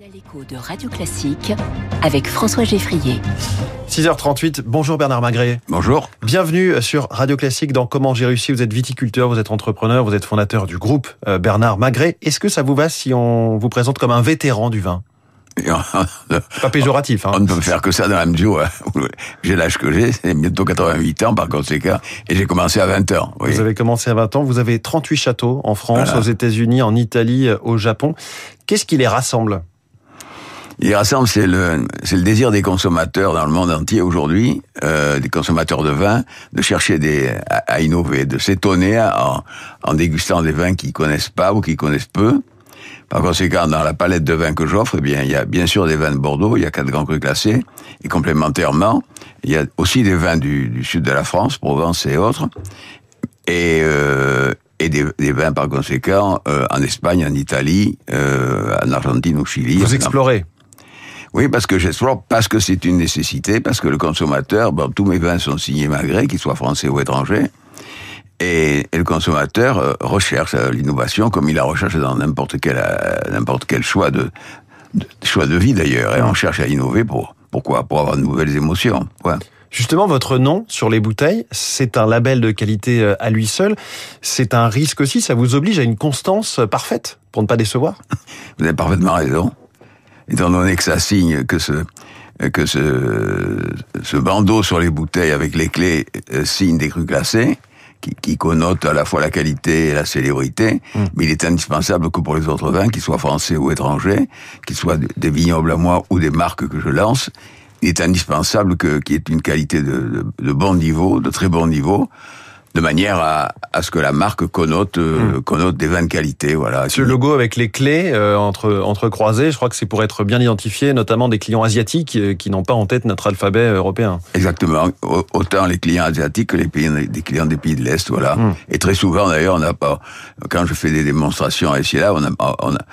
L'écho de Radio Classique avec François Geffrier. 6h38, bonjour Bernard Magret. Bonjour. Bienvenue sur Radio Classique dans Comment j'ai réussi. Vous êtes viticulteur, vous êtes entrepreneur, vous êtes fondateur du groupe euh, Bernard Magret. Est-ce que ça vous va si on vous présente comme un vétéran du vin? Pas péjoratif. Hein. On ne peut faire que ça dans la mesure où j'ai l'âge que j'ai, c'est bientôt 88 ans par conséquent, et j'ai commencé à 20 ans. Vous avez commencé à 20 ans, vous avez 38 châteaux en France, aux États-Unis, en Italie, au Japon. Qu'est-ce qui les rassemble? Il rassemble, c'est le, c'est le désir des consommateurs dans le monde entier aujourd'hui, euh, des consommateurs de vin, de chercher des, à, innover, de s'étonner en, en, dégustant des vins qu'ils connaissent pas ou qu'ils connaissent peu. Par conséquent, dans la palette de vins que j'offre, eh bien, il y a bien sûr des vins de Bordeaux, il y a quatre grands crus classés, et complémentairement, il y a aussi des vins du, du sud de la France, Provence et autres, et, euh, et des, des, vins par conséquent euh, en Espagne, en Italie, euh, en Argentine, au Chili. Vous explorez oui, parce que j'explore, parce que c'est une nécessité, parce que le consommateur, bon, tous mes vins sont signés malgré, qu'ils soient français ou étrangers, et, et le consommateur euh, recherche euh, l'innovation comme il la recherche dans n'importe quel euh, n'importe quel choix de, de, choix de vie d'ailleurs. Et on cherche à innover pour pourquoi? Pour avoir de nouvelles émotions. Ouais. Justement, votre nom sur les bouteilles, c'est un label de qualité à lui seul. C'est un risque aussi. Ça vous oblige à une constance parfaite pour ne pas décevoir? Vous avez parfaitement raison étant donné que ça signe que ce que ce, ce bandeau sur les bouteilles avec les clés euh, signe des crus classés, qui, qui connote à la fois la qualité et la célébrité, mm. mais il est indispensable que pour les autres vins, qu'ils soient français ou étrangers, qu'ils soient des vignobles à moi ou des marques que je lance, il est indispensable que qu'il y ait une qualité de, de, de bon niveau, de très bon niveau, de manière à, à, ce que la marque connote, euh, mmh. connote des vins de qualité. Voilà. Ce logo avec les clés euh, entre, entre croisés, je crois que c'est pour être bien identifié, notamment des clients asiatiques euh, qui n'ont pas en tête notre alphabet européen. Exactement. Autant les clients asiatiques que les pays, clients des pays de l'Est, voilà. Mmh. Et très souvent, d'ailleurs, on n'a pas, quand je fais des démonstrations ici et là, on a, on a,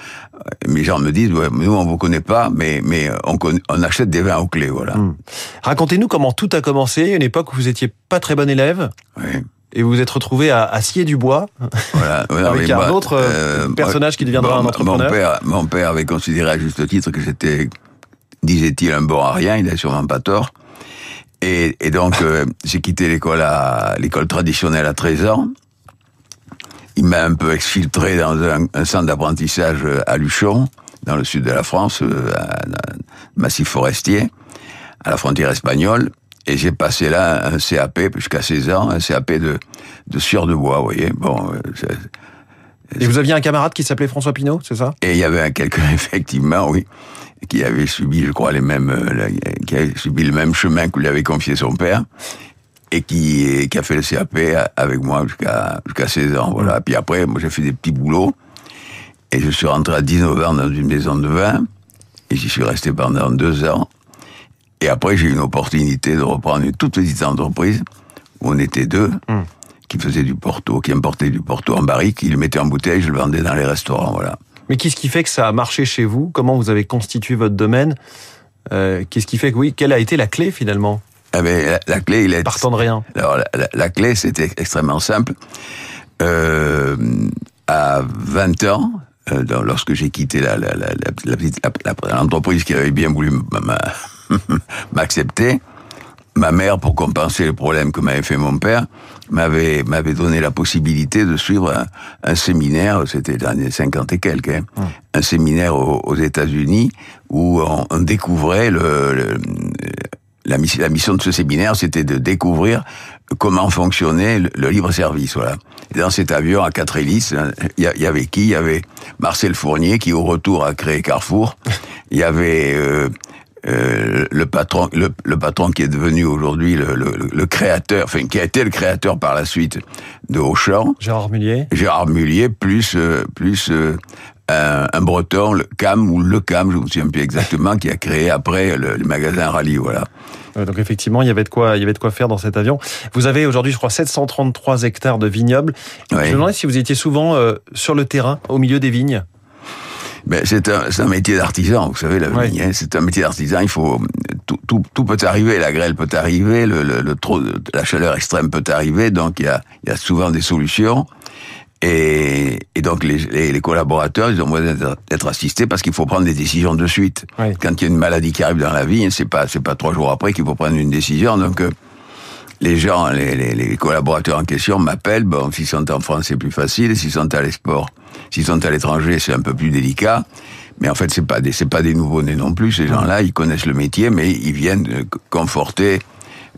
mes gens me disent, ouais, nous on vous connaît pas, mais mais on, on achète des vins aux clés, voilà. Mmh. Racontez-nous comment tout a commencé, une époque où vous étiez pas très bon élève. Oui et vous vous êtes retrouvé à, à scier du bois voilà, voilà avec un moi, autre euh, personnage qui deviendra bon, un entrepreneur. Mon père, mon père avait considéré à juste titre que j'étais, disait-il, un bon à rien. Il n'a sûrement pas tort. Et, et donc euh, j'ai quitté l'école à l'école traditionnelle à 13 ans. Il m'a un peu exfiltré dans un, un centre d'apprentissage à Luchon, dans le sud de la France, euh, un massif forestier, à la frontière espagnole. Et j'ai passé là un CAP jusqu'à 16 ans, un CAP de, de sueur de bois, vous voyez. Bon. Euh, et vous aviez un camarade qui s'appelait François Pinault, c'est ça? Et il y avait un quelqu'un, effectivement, oui, qui avait subi, je crois, les mêmes, euh, qui avait subi le même chemin que lui avait confié son père, et qui, qui a fait le CAP avec moi jusqu'à jusqu'à 16 ans, voilà. Puis après, moi, j'ai fait des petits boulots, et je suis rentré à 19 ans dans une maison de vin, et j'y suis resté pendant deux ans. Et après, j'ai eu une opportunité de reprendre une toute petite entreprise où on était deux, mmh. qui faisait du Porto, qui importait du Porto en barrique, qui le mettait en bouteille, je le vendais dans les restaurants, voilà. Mais qu'est-ce qui fait que ça a marché chez vous? Comment vous avez constitué votre domaine? Euh, Qu'est-ce qui fait que oui Quelle a été la clé finalement? Ah ben, la, la, clé, il est partant de rien. Alors la, la, la clé, c'était extrêmement simple. Euh, à 20 ans, euh, lorsque j'ai quitté la, l'entreprise qui avait bien voulu m'accepter. Ma mère, pour compenser le problème que m'avait fait mon père, m'avait m'avait donné la possibilité de suivre un, un séminaire, c'était dans les 50 et quelques, hein, mmh. un séminaire aux, aux États-Unis où on, on découvrait le, le la, mission, la mission de ce séminaire, c'était de découvrir comment fonctionnait le, le libre service. Voilà. Et dans cet avion à quatre hélices, il y, y, avait qui? Il y avait Marcel Fournier qui, au retour, a créé Carrefour. Il y avait euh, euh, le patron, le, le, patron qui est devenu aujourd'hui le, le, le, créateur, enfin qui a été le créateur par la suite de Auchan. Gérard Mullier. Gérard Mullier, plus euh, plus euh, un, un, breton, le Cam ou le Cam, je ne me souviens plus exactement, qui a créé après le, le magasin Rallye, voilà. Donc effectivement, il y avait de quoi, il y avait de quoi faire dans cet avion. Vous avez aujourd'hui, je crois, 733 hectares de vignobles. Oui. Je me demandais si vous étiez souvent euh, sur le terrain, au milieu des vignes. Ben, c'est un, un, métier d'artisan, vous savez, la Ouais. vigne, hein, c'est un métier d'artisan, il faut, tout, tout, tout, peut arriver, la grêle peut arriver, le, le, le trop, la chaleur extrême peut arriver, donc il y a, y a souvent des solutions. Et, et donc les, les, collaborateurs, ils ont besoin d'être assistés parce qu'il faut prendre des décisions de suite. Quand il y a une maladie qui arrive dans la vie, c'est pas c'est pas trois jours après qu'il faut prendre une décision. Donc euh, les gens, les, les, les, collaborateurs en question m'appellent. Bon, s'ils sont en France, c'est plus facile. S'ils sont à l'export, s'ils sont à l'étranger, c'est un peu plus délicat. Mais en fait, c'est pas des c'est pas des nouveaux nés non plus. Ces gens-là, ils connaissent le métier, mais ils viennent euh, conforter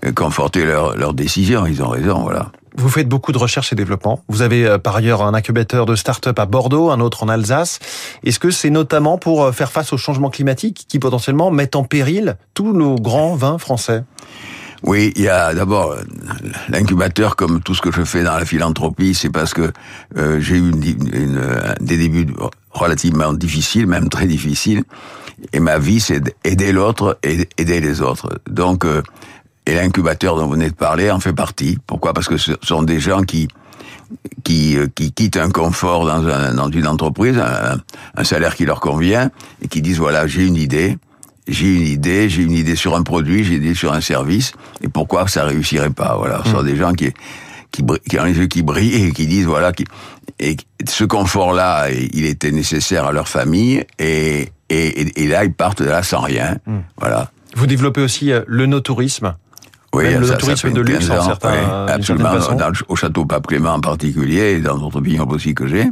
euh, conforter leurs leur décisions. Ils ont raison, voilà. Vous faites beaucoup de recherche et développement. Vous avez euh, par ailleurs un incubateur de start-up à Bordeaux, un autre en Alsace. Est-ce que c'est notamment pour faire face au changement climatique qui potentiellement mettent en péril tous nos grands vins français? Oui, il y a d'abord l'incubateur, comme tout ce que je fais dans la philanthropie, c'est parce que euh, j'ai eu une, des débuts relativement difficiles, même très difficiles, et ma vie c'est d'aider l'autre et aider les autres. Donc et l'incubateur dont vous venez de parler en fait partie. Pourquoi? Parce que ce sont des gens qui qui, euh, qui quittent un confort dans, un, dans une entreprise, un, salaire qui leur convient, et qui disent voilà, j'ai une idée, j'ai une idée, j'ai une idée sur un produit, j'ai une idée sur un service, et pourquoi ça réussirait pas Voilà, ce sont hmm. des gens qui qui, qui ont les yeux qui brillent et qui disent voilà, qui, et ce confort-là, il était nécessaire à leur famille, et, et, et là ils partent de là sans rien. Hmm. Voilà. Vous développez aussi euh, le no-tourisme oui, le ça, tourisme de luxe en certains, absolument, au château Pape Clément en particulier, et dans d'autres vignobles aussi que j'ai.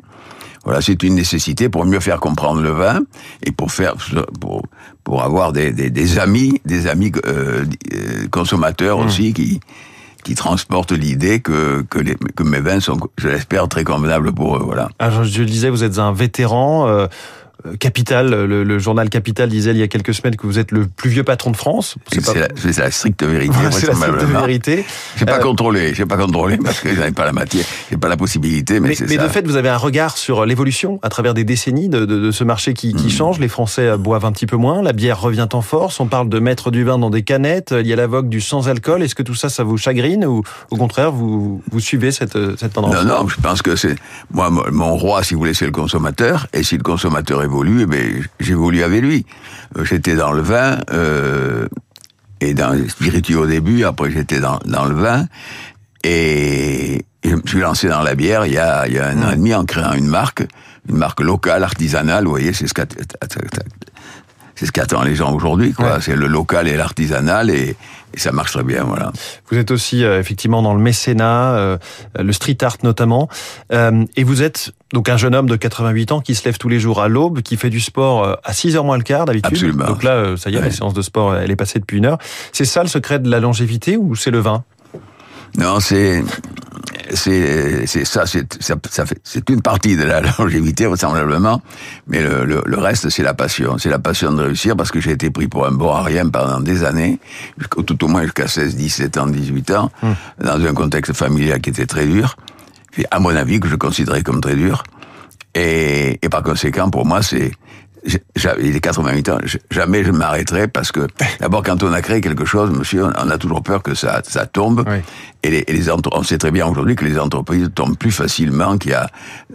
Voilà, c'est une nécessité pour mieux faire comprendre le vin et pour faire pour pour avoir des, des, des amis, des amis euh, euh consommateurs mmh. aussi qui qui transportent l'idée que que, les, que mes vins sont, je l'espère, très convenables pour eux. Voilà. Alors, je, le disais, vous êtes un vétéran. Euh, Capital, le, journal Capital disait il y a quelques semaines que vous êtes le plus vieux patron de France. C'est pas... la, stricte vérité. c'est la stricte vérité. J'ai pas euh, contrôlé, j'ai pas contrôlé parce que j'avais pas la matière, j'ai pas la possibilité. Mais, mais, mais de fait, vous avez un regard sur l'évolution à travers des décennies de, de, de ce marché qui, qui mm. change. Les Français euh, boivent un petit peu moins, la bière revient en force. On parle de mettre du vin dans des canettes. Il y a la vogue du sans alcool. Est-ce que tout ça, ça vous chagrine ou au contraire vous vous suivez cette cette tendance? Non, non, je pense que c'est moi mon roi, si vous voulez, c'est le consommateur. Et si le consommateur mais eh ben, j'évolue avec lui. Euh, j'étais dans le vin, euh, et dans les spiritueux au début, après j'étais dans, dans le vin, et, je me suis lancé dans la bière il y a, il y a un an et demi en créant une marque, une marque locale, artisanale, vous voyez, c'est ce c'est ce qu'attendent les gens aujourd'hui, quoi. C'est le local et l'artisanal et, ça marche très bien, voilà. Vous êtes aussi euh, effectivement dans le mécénat, euh, le street art notamment, euh, et vous êtes donc un jeune homme de 88 ans qui se lève tous les jours à l'aube, qui fait du sport à 6 heures moins le quart d'habitude. Absolument. Donc là, ça y est, la séance de sport, elle est passée depuis une heure. C'est ça le secret de la longévité ou c'est le vin? Non, c'est c'est c'est ça, c'est ça, c'est une partie de la longévité vraisemblablement, mais le, le, reste c'est la passion, c'est la passion de réussir parce que j'ai été pris pour un bon à rien pendant des années, tout au moins jusqu'à 16, 17 ans, 18 ans, hum. dans un contexte familial qui était très dur, à mon avis que je considérais comme très dur, et, et par conséquent pour moi c'est il est 88 ans, jamais je m'arrêterai parce que d'abord quand on a créé quelque chose, monsieur, on a toujours peur que ça, ça tombe. Et, les, et les on sait très bien aujourd'hui que les entreprises tombent plus facilement qu'il y a,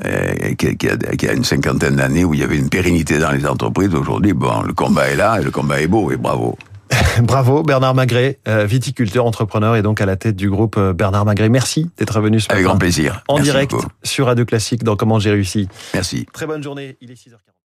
euh, qu'il y, a, y a une cinquantaine d'années où il y avait une pérennité dans les entreprises. Aujourd'hui, bon, le combat est là et le combat est beau et bravo. Bravo Bernard Magret, euh, viticulteur, entrepreneur et donc à la tête du groupe euh, Bernard Magret. Merci d'être venu ce Avec grand plaisir. En direct sur Radio Classique dans Comment j'ai réussi. Merci. Très bonne journée, il est 6h40.